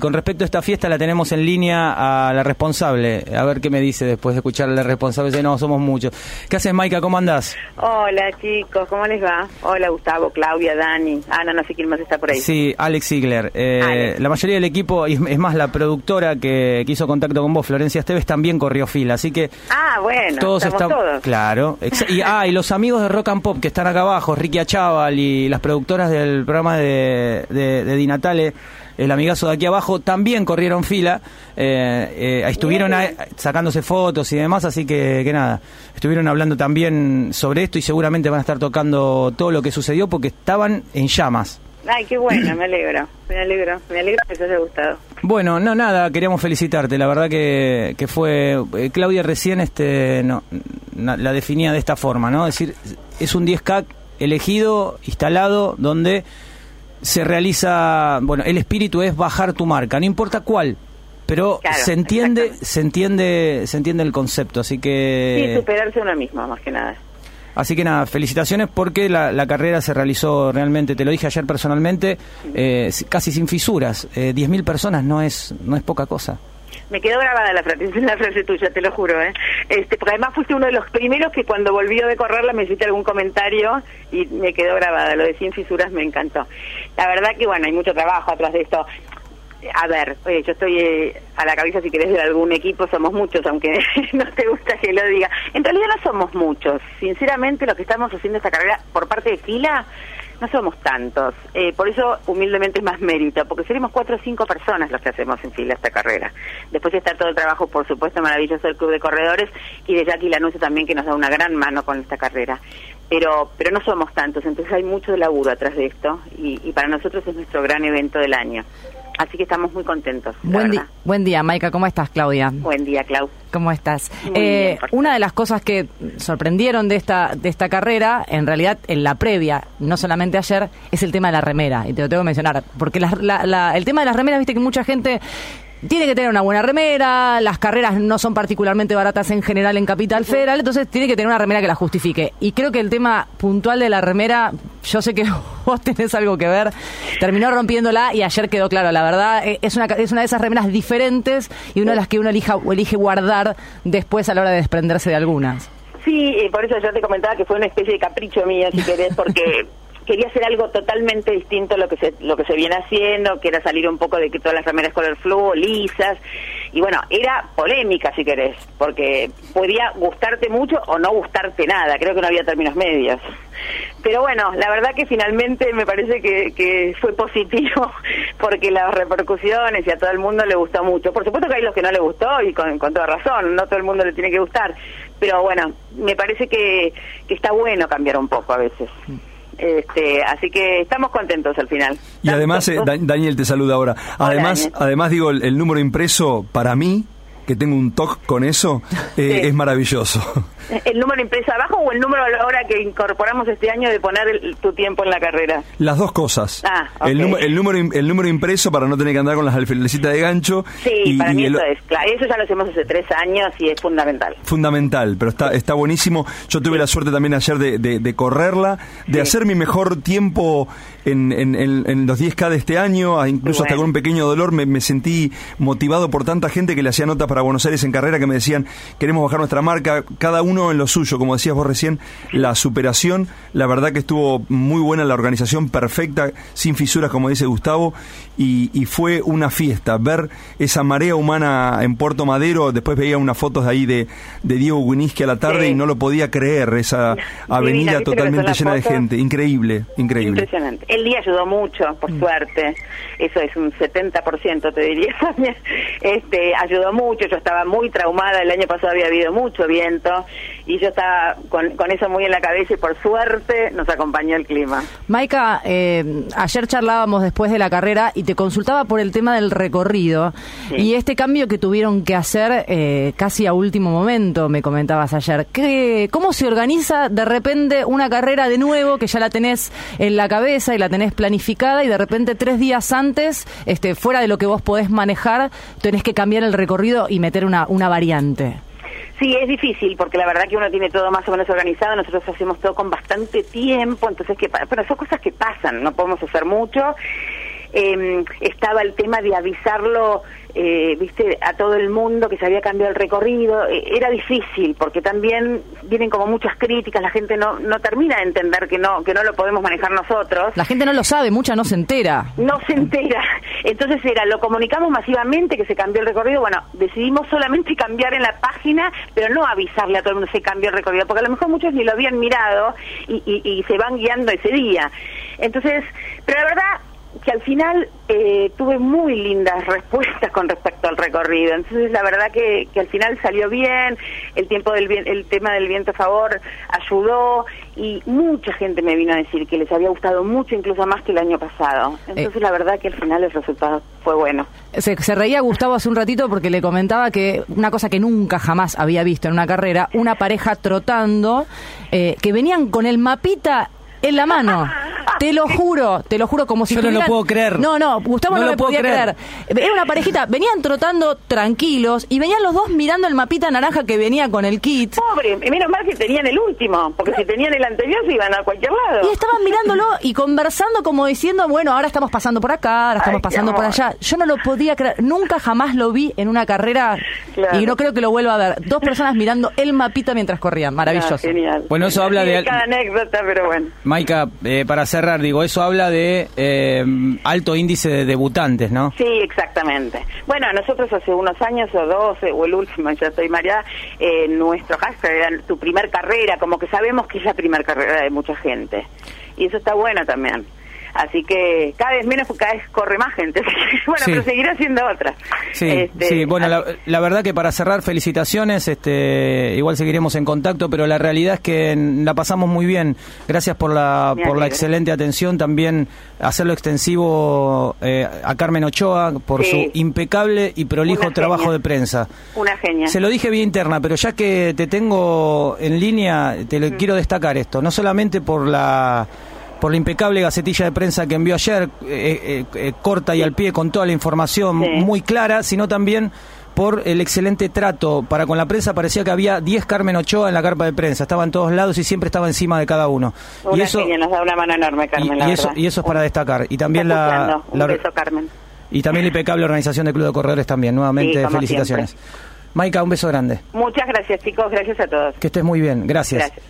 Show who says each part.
Speaker 1: Con respecto a esta fiesta la tenemos en línea a la responsable, a ver qué me dice después de escuchar a la responsable, dice, no, somos muchos. ¿Qué haces, Maika? ¿Cómo andás?
Speaker 2: Hola, chicos, ¿cómo les va? Hola, Gustavo, Claudia, Dani, Ana, no sé quién más está por ahí.
Speaker 1: Sí, Alex Ziegler. Eh,
Speaker 2: Alex.
Speaker 1: La mayoría del equipo, y es más, la productora que, que hizo contacto con vos, Florencia Esteves, también corrió fila, así que
Speaker 2: Ah, bueno,
Speaker 1: todos
Speaker 2: estamos
Speaker 1: están...
Speaker 2: todos.
Speaker 1: Claro. Y, ah, y los amigos de Rock and Pop que están acá abajo, Ricky Achával y las productoras del programa de, de, de Di Natale, el amigazo de aquí abajo, también corrieron fila, eh, eh, estuvieron sacándose fotos y demás, así que, que nada, estuvieron hablando también sobre esto y seguramente van a estar tocando todo lo que sucedió porque estaban en llamas.
Speaker 2: Ay, qué bueno, me alegro, me alegro, me alegro que te haya gustado.
Speaker 1: Bueno, no, nada, queríamos felicitarte. La verdad que, que fue. eh, Claudia recién este, no, na- la definía de esta forma, ¿no? Es decir, es un 10K elegido, instalado, donde se realiza. Bueno, el espíritu es bajar tu marca, no importa cuál. Pero
Speaker 2: Claro,
Speaker 1: se entiende, se entiende, se entiende el concepto, así
Speaker 2: Sí,
Speaker 1: que,
Speaker 2: superarse uno mismo, más que nada.
Speaker 1: así que nada, felicitaciones porque la, la carrera se realizó realmente, te lo dije ayer personalmente, eh, si- casi sin fisuras, eh, 10.000 personas no es, no es poca cosa.
Speaker 2: Me quedó grabada la frase, la frase tuya, te lo juro, ¿eh? Este, porque además fuiste uno de los primeros que cuando volvió de correrla me hiciste algún comentario y me quedó grabada. Lo de sin fisuras me encantó. La verdad que, bueno, hay mucho trabajo atrás de esto. A ver, oye, yo estoy eh, a la cabeza, si querés, de algún equipo, somos muchos, aunque no te gusta que lo diga. En realidad no somos muchos. Sinceramente, lo que estamos haciendo esta carrera por parte de Fila, no somos tantos. Eh, por eso, humildemente, es más mérito, porque seremos cuatro o cinco personas los que hacemos en Fila esta carrera. Después está todo el trabajo, por supuesto, maravilloso del Club de Corredores y de Jackie Lanuncio también, que nos da una gran mano con esta carrera. Pero, pero no somos tantos, entonces hay mucho laburo atrás de esto y, y para nosotros es nuestro gran evento del año. Así que estamos muy contentos.
Speaker 3: Buen, di- buen día, Maika. ¿Cómo estás, Claudia?
Speaker 2: Buen día, Clau.
Speaker 3: ¿Cómo estás? Eh,
Speaker 2: bien,
Speaker 3: una de las cosas que sorprendieron de esta de esta carrera, en realidad en la previa, no solamente ayer, es el tema de la remera. Y te lo tengo que mencionar. Porque la- la- la- el tema de las remeras, viste que mucha gente tiene que tener una buena remera, las carreras no son particularmente baratas en general en Capital Federal, entonces tiene que tener una remera que la justifique. Y creo que el tema puntual de la remera, yo sé que vos tenés algo que ver, terminó rompiéndola y ayer quedó claro, la verdad, eh, es una, es una de esas remeras diferentes y una de las que uno elija, elige guardar después a la hora de desprenderse de algunas.
Speaker 2: Sí, eh, por eso yo te comentaba que fue una especie de capricho mío, si querés, porque quería hacer algo totalmente distinto a lo que se lo que se viene haciendo, que era salir un poco de que todas las remeras color fluo, lisas, y bueno, era polémica, si querés, porque podía gustarte mucho o no gustarte nada, creo que no había términos medios. Pero bueno, la verdad que finalmente me parece que, que fue positivo, porque las repercusiones y a todo el mundo le gustó mucho. Por supuesto que hay los que no le gustó y con, con toda razón, no todo el mundo le tiene que gustar, pero bueno, me parece que, que está bueno cambiar un poco a veces. Este, así que estamos contentos al final.
Speaker 4: Y además, eh, Daniel te saluda ahora. Además, además digo, el, el número impreso para mí, que tengo un toque con eso, eh,
Speaker 2: Sí.
Speaker 4: es maravilloso.
Speaker 2: ¿El número impreso abajo o el número ahora que incorporamos este año de poner el- tu tiempo en la carrera?
Speaker 4: Las dos cosas.
Speaker 2: Ah, ok.
Speaker 4: el, número, el, número, im- el número impreso para no tener que andar con las alfilecitas de gancho.
Speaker 2: Sí,
Speaker 4: y-
Speaker 2: para
Speaker 4: y
Speaker 2: mí
Speaker 4: el-
Speaker 2: eso es claro. Eso ya lo hacemos hace tres años y es fundamental.
Speaker 4: Fundamental, pero está, está buenísimo. Yo tuve la suerte también ayer de, de- de correrla, de
Speaker 2: Sí.
Speaker 4: hacer mi mejor tiempo en, en- en- en los 10K de este año, a- incluso hasta con un pequeño dolor. Me, me sentí motivado por tanta gente que le hacía notas para Buenos Aires en carrera que me decían, queremos bajar nuestra marca, cada uno en lo suyo, como decías vos recién, la superación. La verdad que estuvo muy buena la organización, perfecta, sin fisuras, como dice Gustavo, y, y fue una fiesta. Ver esa marea humana en Puerto Madero, después veía unas fotos de ahí de, de Diego Winiski a la tarde
Speaker 2: Sí.
Speaker 4: y no lo podía creer, esa avenida
Speaker 2: ¿viste lo que son
Speaker 4: totalmente llena de gente. Increíble, increíble.
Speaker 2: Impresionante. El día ayudó mucho, por
Speaker 4: Mm.
Speaker 2: suerte. Eso es un 70%, te diría. este, ayudó mucho. Yo estaba muy traumada. El año pasado había habido mucho viento y yo estaba con, con eso muy en la cabeza y por suerte nos acompañó el clima.
Speaker 3: Maika, eh, ayer charlábamos después de la carrera y te consultaba por el tema del recorrido
Speaker 2: Sí.
Speaker 3: y este cambio que tuvieron que hacer eh, casi a último momento, me comentabas ayer. ¿Qué, ¿Cómo se organiza de repente una carrera de nuevo que ya la tenés en la cabeza y la tenés planificada y de repente tres días antes, este, fuera de lo que vos podés manejar, tenés que cambiar el recorrido y meter una, una variante?
Speaker 2: Sí, es difícil porque la verdad que uno tiene todo más o menos organizado, nosotros hacemos todo con bastante tiempo, entonces que pero son cosas que pasan, no podemos hacer mucho. Eh, estaba el tema de avisarlo, eh, viste, a todo el mundo que se había cambiado el recorrido. Eh, era difícil porque también vienen como muchas críticas, la gente no, no termina de entender que no, que no lo podemos manejar nosotros.
Speaker 3: La gente no lo sabe, mucha no se entera.
Speaker 2: No se entera. Entonces era, lo comunicamos masivamente que se cambió el recorrido. Bueno, decidimos solamente cambiar en la página, pero no avisarle a todo el mundo que se cambió el recorrido, porque a lo mejor muchos ni lo habían mirado y, y, y se van guiando ese día. Entonces, pero la verdad que al final eh, tuve muy lindas respuestas con respecto al recorrido. Entonces, la verdad que, que al final salió bien, el tiempo del bien- el tema del viento a favor ayudó y mucha gente me vino a decir que les había gustado mucho, incluso más que el año pasado. Entonces, la verdad que al final el resultado fue bueno.
Speaker 3: Se, se reía Gustavo hace un ratito porque le comentaba que una cosa que nunca jamás había visto en una carrera, una pareja trotando, eh, que venían con el mapita en la mano. Te lo juro, te lo juro, como si
Speaker 1: Yo no lo puedo creer.
Speaker 3: No, no, Gustavo
Speaker 1: No
Speaker 3: no,
Speaker 1: lo
Speaker 3: me
Speaker 1: puedo
Speaker 3: podía
Speaker 1: creer.
Speaker 3: creer. Era una parejita, venían trotando tranquilos y venían los dos mirando el mapita naranja que venía con el kit.
Speaker 2: Pobre, menos mal que tenían el último, porque si tenían el anterior se iban a cualquier lado.
Speaker 3: Y estaban mirándolo y conversando como diciendo, bueno, ahora estamos pasando por acá, ahora estamos
Speaker 2: Ay,
Speaker 3: pasando por allá. Yo no lo podía creer, nunca jamás lo vi en una carrera
Speaker 2: Claro.
Speaker 3: y no creo que lo vuelva a ver. Dos personas mirando el mapita mientras corrían, maravilloso.
Speaker 2: Ah, genial.
Speaker 1: Bueno, eso habla de-
Speaker 2: cada anécdota, pero bueno.
Speaker 1: Maika, eh, para digo, eso habla de eh, alto índice de debutantes, ¿no?
Speaker 2: Sí, exactamente. Bueno, nosotros hace unos años o dos, eh, o el último, ya estoy mareada, eh, nuestro hashtag era tu primer carrera, como que sabemos que es la primer carrera de mucha gente. Y eso está bueno también. Así que cada vez menos, porque cada vez corre más gente. bueno,
Speaker 1: Sí.
Speaker 2: pero seguirá haciendo otra.
Speaker 1: Sí,
Speaker 2: Este,
Speaker 1: sí, bueno, la, la verdad que para cerrar, felicitaciones, este, igual seguiremos en contacto, pero la realidad es que la pasamos muy bien. Gracias por la,
Speaker 2: Me
Speaker 1: por la excelente atención, también hacerlo extensivo eh, a Carmen Ochoa por
Speaker 2: Sí.
Speaker 1: su impecable y prolijo
Speaker 2: Una
Speaker 1: trabajo
Speaker 2: genia.
Speaker 1: de prensa.
Speaker 2: Una genia.
Speaker 1: Se lo dije vía interna, pero ya que te tengo en línea, te
Speaker 2: Mm.
Speaker 1: lo quiero destacar esto, no solamente por la por la impecable gacetilla de prensa que envió ayer, eh, eh, eh, corta y al pie con toda la información
Speaker 2: Sí.
Speaker 1: muy clara, sino también por el excelente trato para con la prensa. Parecía que había 10 Carmen Ochoa en la carpa de prensa, estaba en todos lados y siempre estaba encima de cada uno.
Speaker 2: Una
Speaker 1: y eso,
Speaker 2: genia, nos da una mano enorme, Carmen,
Speaker 1: y,
Speaker 2: la
Speaker 1: y eso, y eso es para destacar. Y también la.
Speaker 2: Un
Speaker 1: la-
Speaker 2: beso, Carmen.
Speaker 1: y también la impecable organización del Club de Corredores también. Nuevamente,
Speaker 2: Sí,
Speaker 1: felicitaciones. Maika, un beso grande.
Speaker 2: Muchas gracias, chicos. Gracias a todos.
Speaker 1: Que estés muy bien. Gracias.
Speaker 2: Gracias.